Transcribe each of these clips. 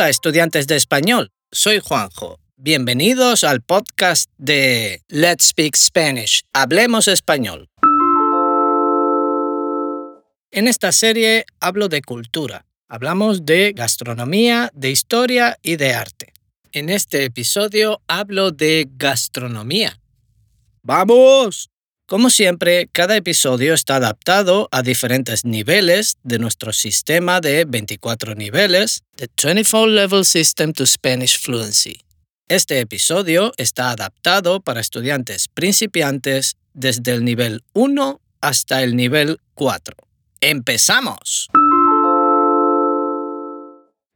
Hola estudiantes de español, soy Juanjo. Bienvenidos al podcast de Let's Speak Spanish, Hablemos Español. En esta serie hablo de cultura. Hablamos de gastronomía, de historia y de arte. En este episodio hablo de gastronomía. ¡Vamos! Como siempre, cada episodio está adaptado a diferentes niveles de nuestro sistema de 24 niveles, The 24 Level System to Spanish Fluency. Este episodio está adaptado para estudiantes principiantes desde el nivel 1 hasta el nivel 4. ¡Empezamos!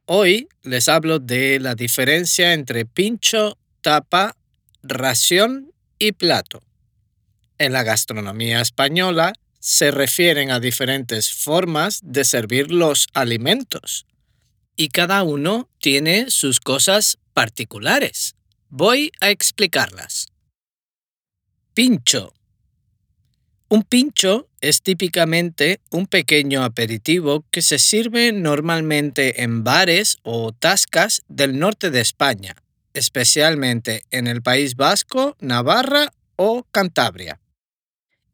Hoy les hablo de la diferencia entre pincho, tapa, ración y plato. En la gastronomía española se refieren a diferentes formas de servir los alimentos y cada uno tiene sus cosas particulares. Voy a explicarlas. Pincho. Un pincho es típicamente un pequeño aperitivo que se sirve normalmente en bares o tascas del norte de España, especialmente en el País Vasco, Navarra o Cantabria.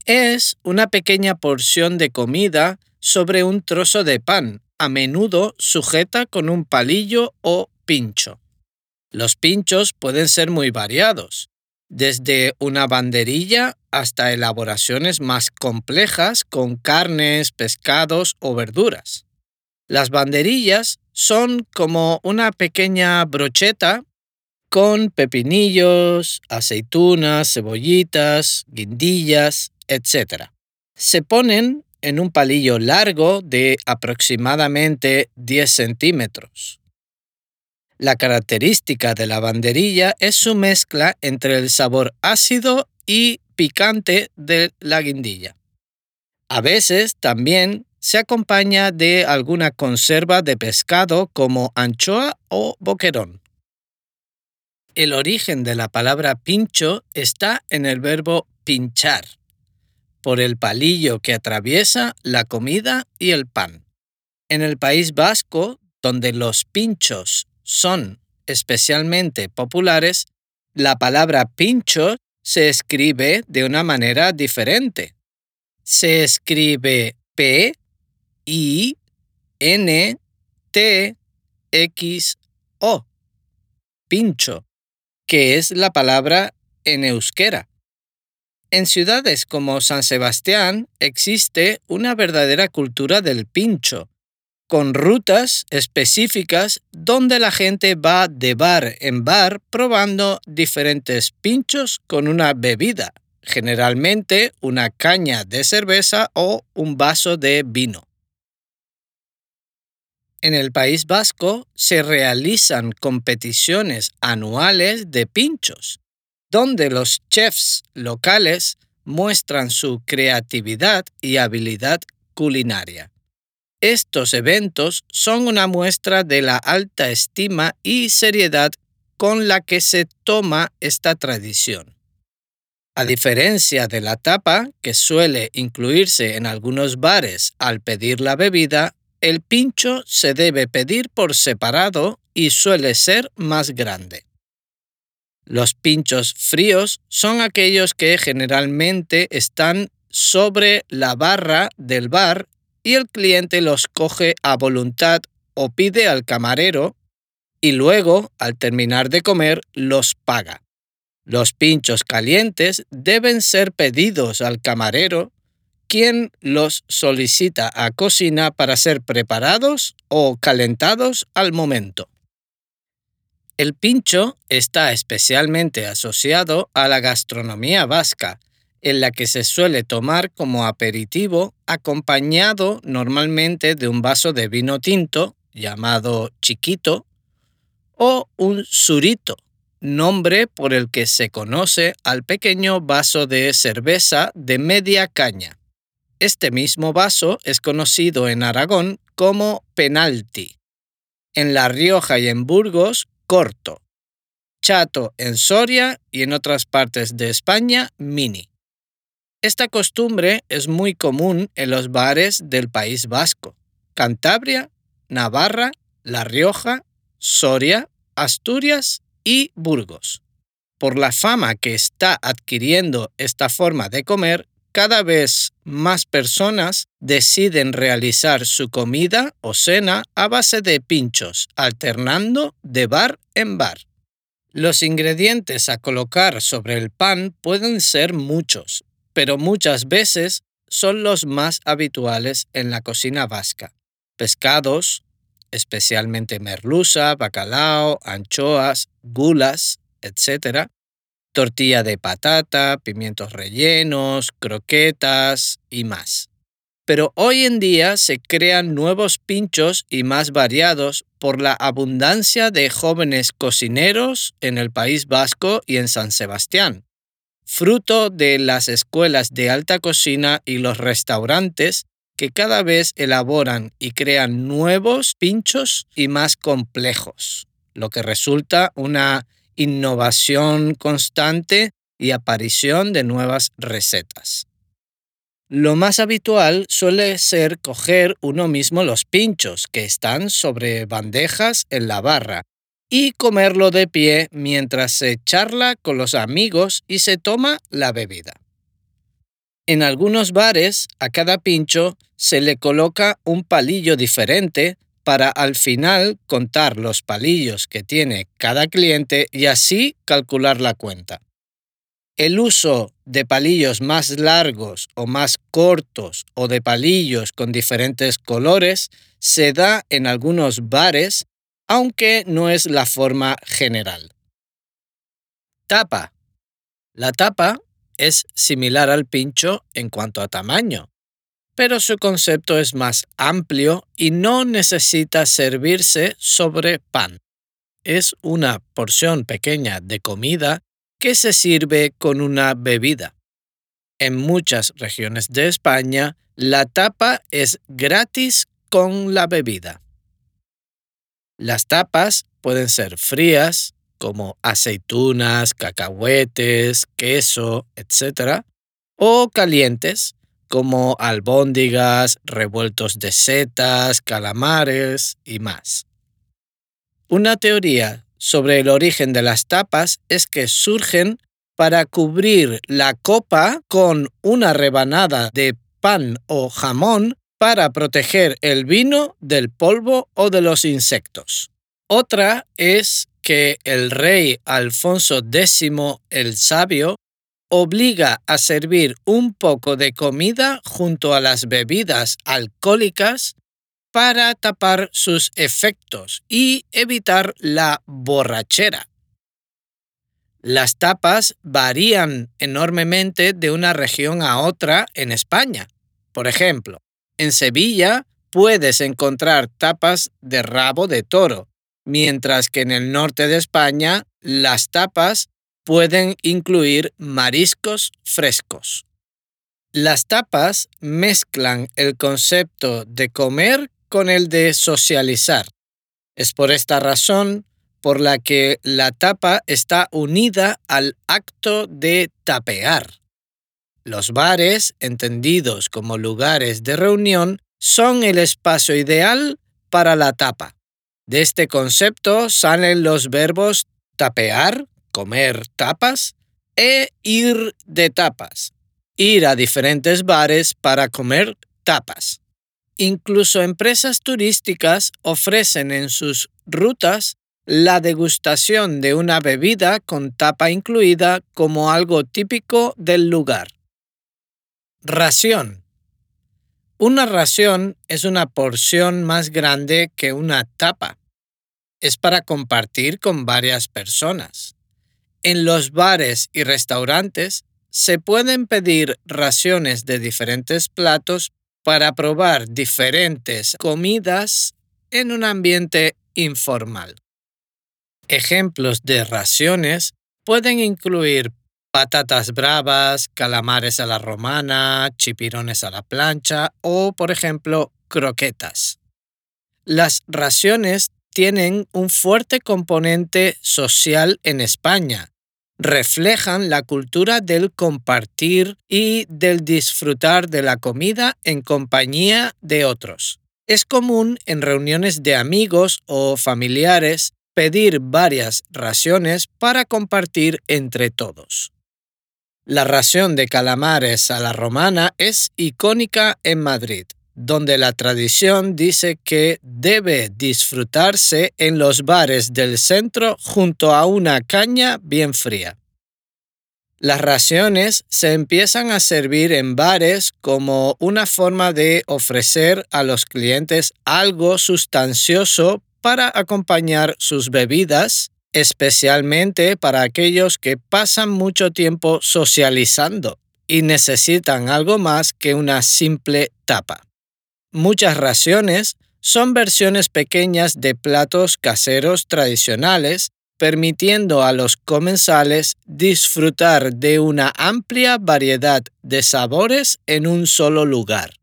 Es una pequeña porción de comida sobre un trozo de pan, a menudo sujeta con un palillo o pincho. Los pinchos pueden ser muy variados, desde una banderilla hasta elaboraciones más complejas con carnes, pescados o verduras. Las banderillas son como una pequeña brocheta con pepinillos, aceitunas, cebollitas, guindillas, etc. Se ponen en un palillo largo de aproximadamente 10 centímetros. La característica de la banderilla es su mezcla entre el sabor ácido y picante de la guindilla. A veces también se acompaña de alguna conserva de pescado como anchoa o boquerón. El origen de la palabra pincho está en el verbo pinchar, por el palillo que atraviesa la comida y el pan. En el País Vasco, donde los pinchos son especialmente populares, la palabra pincho se escribe de una manera diferente. Se escribe P, I, N, T, X, O. Pincho, que es la palabra en euskera. En ciudades como San Sebastián existe una verdadera cultura del pincho, con rutas específicas donde la gente va de bar en bar probando diferentes pinchos con una bebida, generalmente una caña de cerveza o un vaso de vino. En el País Vasco se realizan competiciones anuales de pinchos donde los chefs locales muestran su creatividad y habilidad culinaria. Estos eventos son una muestra de la alta estima y seriedad con la que se toma esta tradición. A diferencia de la tapa, que suele incluirse en algunos bares al pedir la bebida, el pincho se debe pedir por separado y suele ser más grande. Los pinchos fríos son aquellos que generalmente están sobre la barra del bar y el cliente los coge a voluntad o pide al camarero y luego, al terminar de comer, los paga. Los pinchos calientes deben ser pedidos al camarero, quien los solicita a cocina para ser preparados o calentados al momento. El pincho está especialmente asociado a la gastronomía vasca, en la que se suele tomar como aperitivo acompañado normalmente de un vaso de vino tinto llamado chiquito o un surito, nombre por el que se conoce al pequeño vaso de cerveza de media caña. Este mismo vaso es conocido en Aragón como penalti. En La Rioja y en Burgos corto. Chato en Soria y en otras partes de España, mini. Esta costumbre es muy común en los bares del País Vasco, Cantabria, Navarra, La Rioja, Soria, Asturias y Burgos. Por la fama que está adquiriendo esta forma de comer, cada vez más personas deciden realizar su comida o cena a base de pinchos, alternando de bar en bar. Los ingredientes a colocar sobre el pan pueden ser muchos, pero muchas veces son los más habituales en la cocina vasca. Pescados, especialmente merluza, bacalao, anchoas, gulas, etc. Tortilla de patata, pimientos rellenos, croquetas y más. Pero hoy en día se crean nuevos pinchos y más variados por la abundancia de jóvenes cocineros en el País Vasco y en San Sebastián fruto de las escuelas de alta cocina y los restaurantes que cada vez elaboran y crean nuevos pinchos y más complejos, lo que resulta una innovación constante y aparición de nuevas recetas. Lo más habitual suele ser coger uno mismo los pinchos que están sobre bandejas en la barra y comerlo de pie mientras se charla con los amigos y se toma la bebida. En algunos bares, a cada pincho se le coloca un palillo diferente para al final contar los palillos que tiene cada cliente y así calcular la cuenta. El uso de palillos más largos o más cortos o de palillos con diferentes colores se da en algunos bares aunque no es la forma general. Tapa. La tapa es similar al pincho en cuanto a tamaño, pero su concepto es más amplio y no necesita servirse sobre pan. Es una porción pequeña de comida que se sirve con una bebida. En muchas regiones de España, la tapa es gratis con la bebida. Las tapas pueden ser frías, como aceitunas, cacahuetes, queso, etc. O calientes, como albóndigas, revueltos de setas, calamares y más. Una teoría sobre el origen de las tapas es que surgen para cubrir la copa con una rebanada de pan o jamón para proteger el vino del polvo o de los insectos. Otra es que el rey Alfonso X el Sabio obliga a servir un poco de comida junto a las bebidas alcohólicas para tapar sus efectos y evitar la borrachera. Las tapas varían enormemente de una región a otra en España. Por ejemplo, en Sevilla puedes encontrar tapas de rabo de toro, mientras que en el norte de España las tapas pueden incluir mariscos frescos. Las tapas mezclan el concepto de comer con el de socializar. Es por esta razón por la que la tapa está unida al acto de tapear. Los bares, entendidos como lugares de reunión, son el espacio ideal para la tapa. De este concepto salen los verbos tapear, comer tapas, e ir de tapas, ir a diferentes bares para comer tapas. Incluso empresas turísticas ofrecen en sus rutas la degustación de una bebida con tapa incluida como algo típico del lugar. Ración. Una ración es una porción más grande que una tapa. Es para compartir con varias personas. En los bares y restaurantes se pueden pedir raciones de diferentes platos para probar diferentes comidas en un ambiente informal. Ejemplos de raciones pueden incluir patatas bravas, calamares a la romana, chipirones a la plancha o, por ejemplo, croquetas. Las raciones tienen un fuerte componente social en España. Reflejan la cultura del compartir y del disfrutar de la comida en compañía de otros. Es común en reuniones de amigos o familiares pedir varias raciones para compartir entre todos. La ración de calamares a la romana es icónica en Madrid, donde la tradición dice que debe disfrutarse en los bares del centro junto a una caña bien fría. Las raciones se empiezan a servir en bares como una forma de ofrecer a los clientes algo sustancioso para acompañar sus bebidas, especialmente para aquellos que pasan mucho tiempo socializando y necesitan algo más que una simple tapa. Muchas raciones son versiones pequeñas de platos caseros tradicionales permitiendo a los comensales disfrutar de una amplia variedad de sabores en un solo lugar.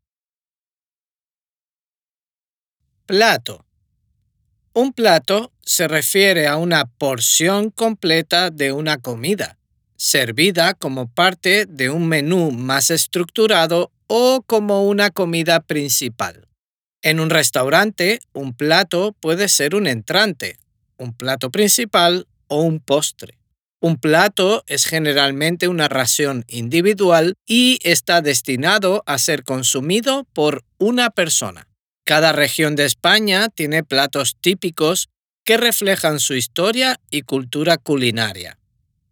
Plato. Un plato se refiere a una porción completa de una comida, servida como parte de un menú más estructurado o como una comida principal. En un restaurante, un plato puede ser un entrante, un plato principal o un postre. Un plato es generalmente una ración individual y está destinado a ser consumido por una persona. Cada región de España tiene platos típicos que reflejan su historia y cultura culinaria.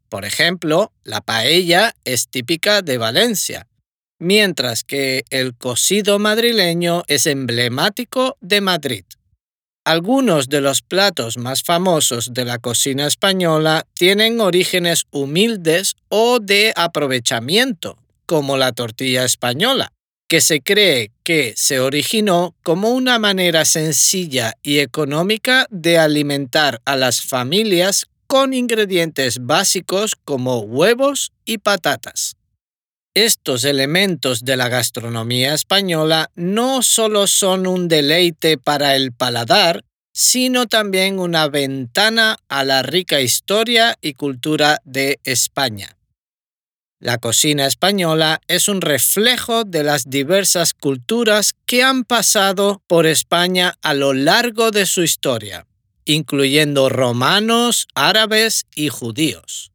Por ejemplo, la paella es típica de Valencia, mientras que el cocido madrileño es emblemático de Madrid. Algunos de los platos más famosos de la cocina española tienen orígenes humildes o de aprovechamiento, como la tortilla española, que se cree que se originó como una manera sencilla y económica de alimentar a las familias con ingredientes básicos como huevos y patatas. Estos elementos de la gastronomía española no solo son un deleite para el paladar, sino también una ventana a la rica historia y cultura de España. La cocina española es un reflejo de las diversas culturas que han pasado por España a lo largo de su historia, incluyendo romanos, árabes y judíos.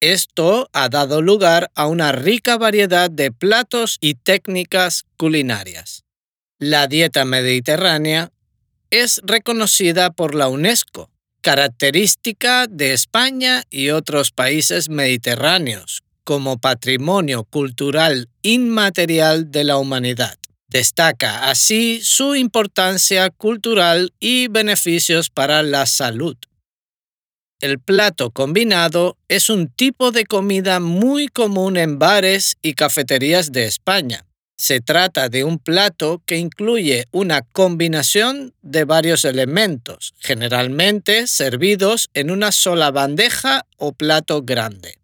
Esto ha dado lugar a una rica variedad de platos y técnicas culinarias. La dieta mediterránea es reconocida por la UNESCO, característica de España y otros países mediterráneos, como patrimonio cultural inmaterial de la humanidad. Destaca así su importancia cultural y beneficios para la salud. El plato combinado es un tipo de comida muy común en bares y cafeterías de España. Se trata de un plato que incluye una combinación de varios elementos, generalmente servidos en una sola bandeja o plato grande.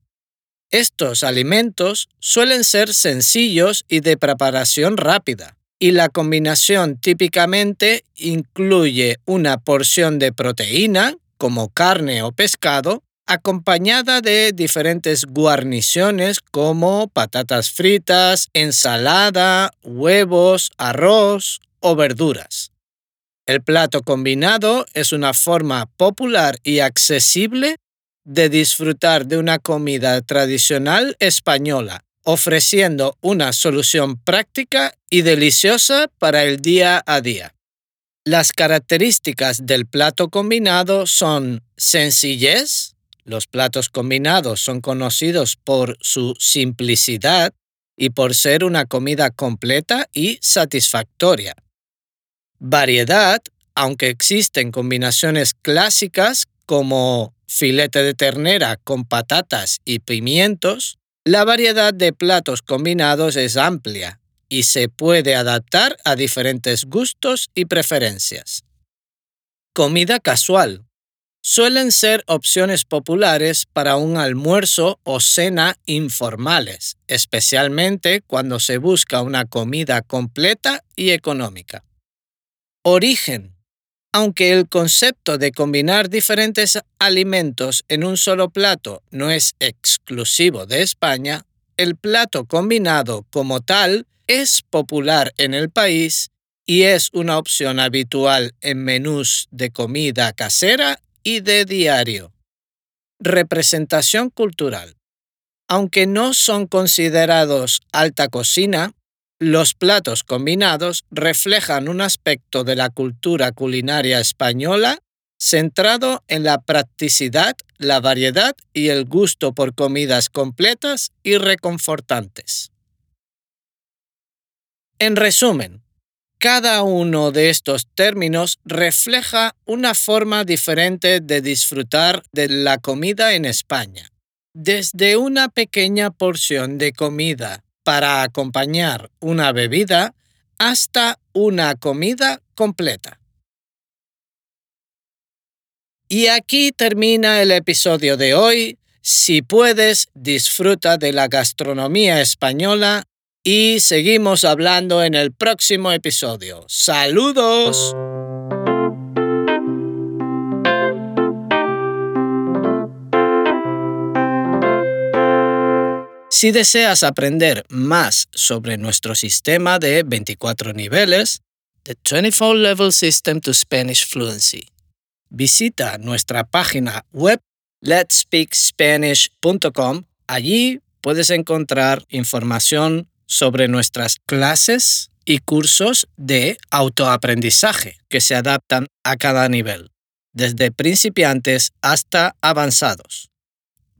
Estos alimentos suelen ser sencillos y de preparación rápida, y la combinación típicamente incluye una porción de proteína, como carne o pescado, acompañada de diferentes guarniciones como patatas fritas, ensalada, huevos, arroz o verduras. El plato combinado es una forma popular y accesible de disfrutar de una comida tradicional española, ofreciendo una solución práctica y deliciosa para el día a día. Las características del plato combinado son sencillez. Los platos combinados son conocidos por su simplicidad y por ser una comida completa y satisfactoria. Variedad, aunque existen combinaciones clásicas como filete de ternera con patatas y pimientos, la variedad de platos combinados es amplia y se puede adaptar a diferentes gustos y preferencias. Comida casual. Suelen ser opciones populares para un almuerzo o cena informales, especialmente cuando se busca una comida completa y económica. Origen. Aunque el concepto de combinar diferentes alimentos en un solo plato no es exclusivo de España, el plato combinado como tal es popular en el país y es una opción habitual en menús de comida casera y de diario. Representación cultural. Aunque no son considerados alta cocina, los platos combinados reflejan un aspecto de la cultura culinaria española centrado en la practicidad, la variedad y el gusto por comidas completas y reconfortantes. En resumen, cada uno de estos términos refleja una forma diferente de disfrutar de la comida en España. Desde una pequeña porción de comida para acompañar una bebida hasta una comida completa. Y aquí termina el episodio de hoy. Si puedes, disfruta de la gastronomía española y seguimos hablando en el próximo episodio. ¡Saludos! Si deseas aprender más sobre nuestro sistema de 24 niveles, The 24 Level System to Spanish Fluency, visita nuestra página web letspeakspanish.com. Allí puedes encontrar información sobre nuestras clases y cursos de autoaprendizaje que se adaptan a cada nivel, desde principiantes hasta avanzados.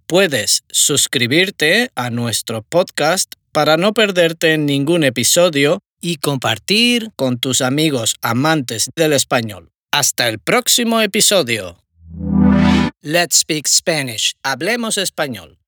Puedes suscribirte a nuestro podcast para no perderte ningún episodio y compartir con tus amigos amantes del español. Hasta el próximo episodio. Let's Speak Spanish. Hablemos español.